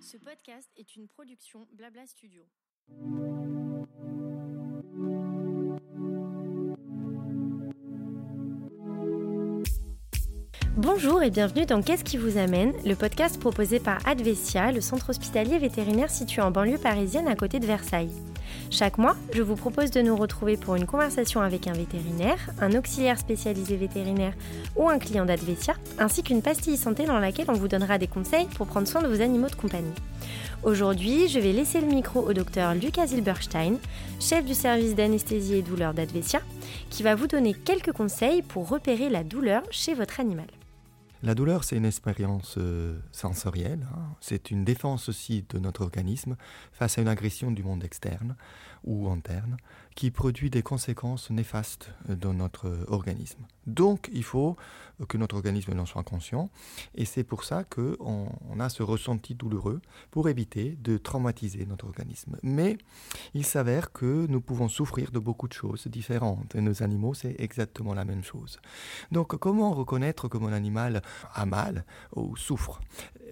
Ce podcast est une production Blabla Studio. Bonjour et bienvenue dans Qu'est-ce qui vous amène, le podcast proposé par Advesia, le centre hospitalier vétérinaire situé en banlieue parisienne à côté de Versailles. Chaque mois, je vous propose de nous retrouver pour une conversation avec un vétérinaire, un auxiliaire spécialisé vétérinaire ou un client d'Advesia, ainsi qu'une pastille santé dans laquelle on vous donnera des conseils pour prendre soin de vos animaux de compagnie. Aujourd'hui, je vais laisser le micro au docteur Lucas Zilberstein, chef du service d'anesthésie et douleur d'Advesia, qui va vous donner quelques conseils pour repérer la douleur chez votre animal. La douleur, c'est une expérience euh, sensorielle, hein. c'est une défense aussi de notre organisme face à une agression du monde externe ou interne qui produit des conséquences néfastes euh, dans notre organisme. Donc il faut que notre organisme en soit conscient et c'est pour ça qu'on on a ce ressenti douloureux pour éviter de traumatiser notre organisme. Mais il s'avère que nous pouvons souffrir de beaucoup de choses différentes et nos animaux, c'est exactement la même chose. Donc comment reconnaître que mon animal a mal ou souffre?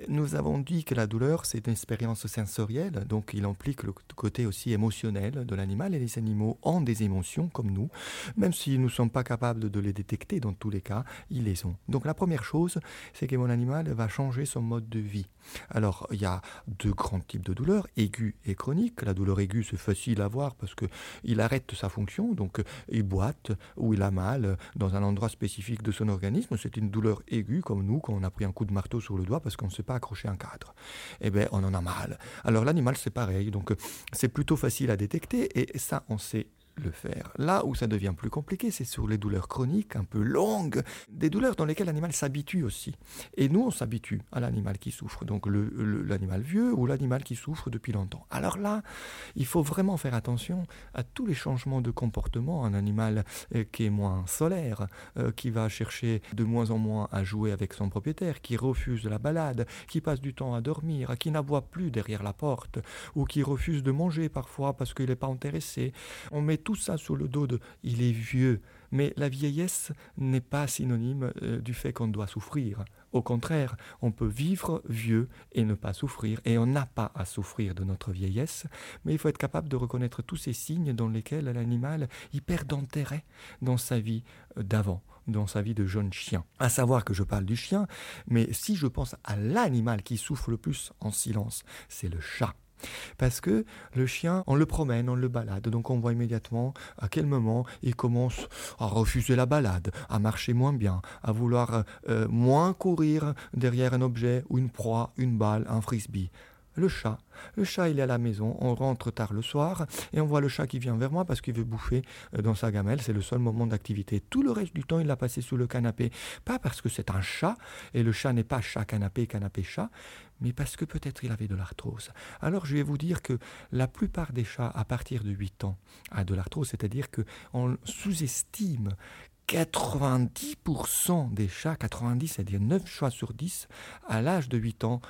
Nous avons dit que la douleur, c'est une expérience sensorielle, donc il implique le côté aussi émotionnel de l'animal, et les animaux ont des émotions comme nous, même si nous ne sommes pas capables de les détecter dans tous les cas, ils les ont. Donc la première chose, c'est que mon animal va changer son mode de vie. Alors, il y a deux grands types de douleurs, aiguë et chronique. La douleur aiguë, c'est facile à voir parce qu'il arrête sa fonction, donc il boite ou il a mal dans un endroit spécifique de son organisme. C'est une douleur aiguë, comme nous, quand on a pris un coup de marteau sur le doigt parce qu'on ne sait pas accrocher un cadre. Eh bien, on en a mal. Alors, l'animal, c'est pareil. Donc, c'est plutôt facile à détecter et ça, on sait le faire. Là où ça devient plus compliqué, c'est sur les douleurs chroniques, un peu longues, des douleurs dans lesquelles l'animal s'habitue aussi. Et nous, on s'habitue à l'animal qui souffre, donc l'animal vieux ou l'animal qui souffre depuis longtemps. Alors là, il faut vraiment faire attention à tous les changements de comportement. Un animal euh, qui est moins solaire, euh, qui va chercher de moins en moins à jouer avec son propriétaire, qui refuse la balade, qui passe du temps à dormir, qui n'aboie plus derrière la porte, ou qui refuse de manger parfois parce qu'il n'est pas intéressé. On met tout ça sur le dos de il est vieux. Mais la vieillesse n'est pas synonyme euh, du fait qu'on doit souffrir. Au contraire, on peut vivre vieux et ne pas souffrir, et on n'a pas à souffrir de notre vieillesse, mais il faut être capable de reconnaître tous ces signes dans lesquels l'animal y perd d'intérêt dans sa vie euh, d'avant dans sa vie de jeune chien. À savoir que je parle du chien, mais si je pense à l'animal qui souffre le plus en silence, c'est le chat. Parce que le chien, on le promène, on le balade, donc on voit immédiatement à quel moment il commence à refuser la balade, à marcher moins bien, à vouloir euh, moins courir derrière un objet ou une proie, une balle, un frisbee. Le chat. Le chat, il est à la maison, on rentre tard le soir et on voit le chat qui vient vers moi parce qu'il veut bouffer euh, dans sa gamelle, c'est le seul moment d'activité. Tout le reste du temps, il l'a passé sous le canapé. Pas parce que c'est un chat, et le chat n'est pas chat canapé, canapé chat, mais parce que peut-être il avait de l'arthrose. Alors je vais vous dire que la plupart des chats à partir de 8 ans a de l'arthrose, c'est-à-dire qu'on sous-estime 90% des chats, 90%, c'est-à-dire 9 chats sur 10, à l'âge de 8 ans,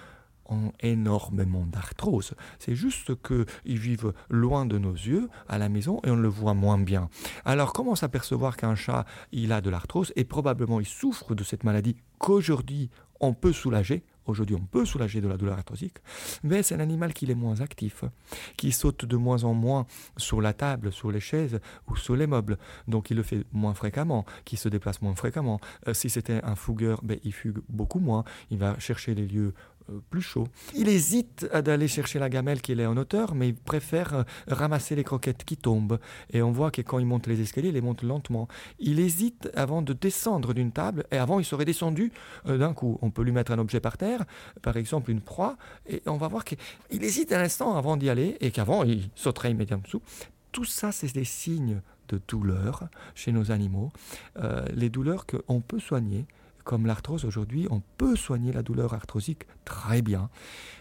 ont énormément d'arthrose. C'est juste qu'ils vivent loin de nos yeux, à la maison, et on le voit moins bien. Alors comment s'apercevoir qu'un chat, il a de l'arthrose, et probablement il souffre de cette maladie qu'aujourd'hui on peut soulager Aujourd'hui, on peut soulager de la douleur arthrosique, mais c'est un animal qui est moins actif, qui saute de moins en moins sur la table, sur les chaises ou sur les meubles. Donc, il le fait moins fréquemment, qui se déplace moins fréquemment. Euh, si c'était un fougueur, ben, il fugue beaucoup moins. Il va chercher les lieux plus chaud. Il hésite d'aller chercher la gamelle qui est en hauteur, mais il préfère euh, ramasser les croquettes qui tombent. Et on voit que quand il monte les escaliers, il les monte lentement. Il hésite avant de descendre d'une table, et avant il serait descendu euh, d'un coup. On peut lui mettre un objet par terre, par exemple une proie, et on va voir qu'il hésite un instant avant d'y aller, et qu'avant il sauterait immédiatement dessous. Tout ça, c'est des signes de douleur chez nos animaux. les douleurs qu'on peut soigner comme l'arthrose aujourd'hui, on peut soigner la douleur arthrosique très bien.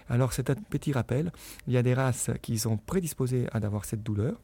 Alors c'est un petit rappel, il y a des races qui sont prédisposées à avoir cette douleur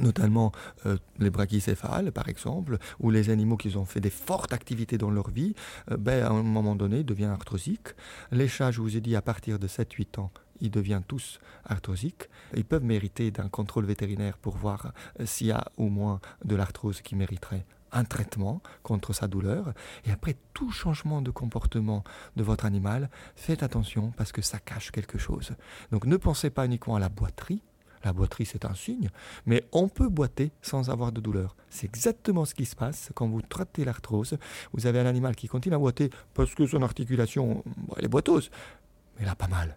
notamment euh, les brachycéphales par exemple, ou les animaux qui ont fait des fortes activités dans leur vie, euh, ben, à un moment donné, deviennent arthrosiques. Les chats, je vous ai dit, à partir de 7-8 ans, ils deviennent tous arthrosiques. Ils peuvent mériter d'un contrôle vétérinaire pour voir euh, s'il y a au moins de l'arthrose qui mériterait un traitement contre sa douleur. Et après tout changement de comportement de votre animal, faites attention parce que ça cache quelque chose. Donc ne pensez pas uniquement à la boiterie. La boiterie, c'est un signe, mais on peut boiter sans avoir de douleur. C'est exactement ce qui se passe quand vous traitez l'arthrose. Vous avez un animal qui continue à boiter parce que son articulation, elle est boiteuse, mais elle a pas mal.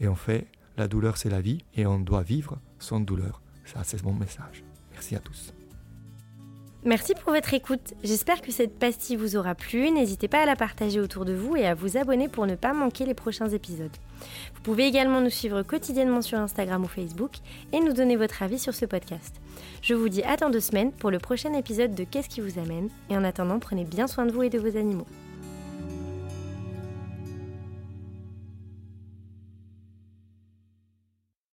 Et en fait, la douleur, c'est la vie, et on doit vivre sans douleur. Ça, c'est mon message. Merci à tous. Merci pour votre écoute. J'espère que cette pastille vous aura plu. N'hésitez pas à la partager autour de vous et à vous abonner pour ne pas manquer les prochains épisodes. Vous pouvez également nous suivre quotidiennement sur Instagram ou Facebook et nous donner votre avis sur ce podcast. Je vous dis à dans deux semaines pour le prochain épisode de Qu'est-ce qui vous amène? Et en attendant, prenez bien soin de vous et de vos animaux.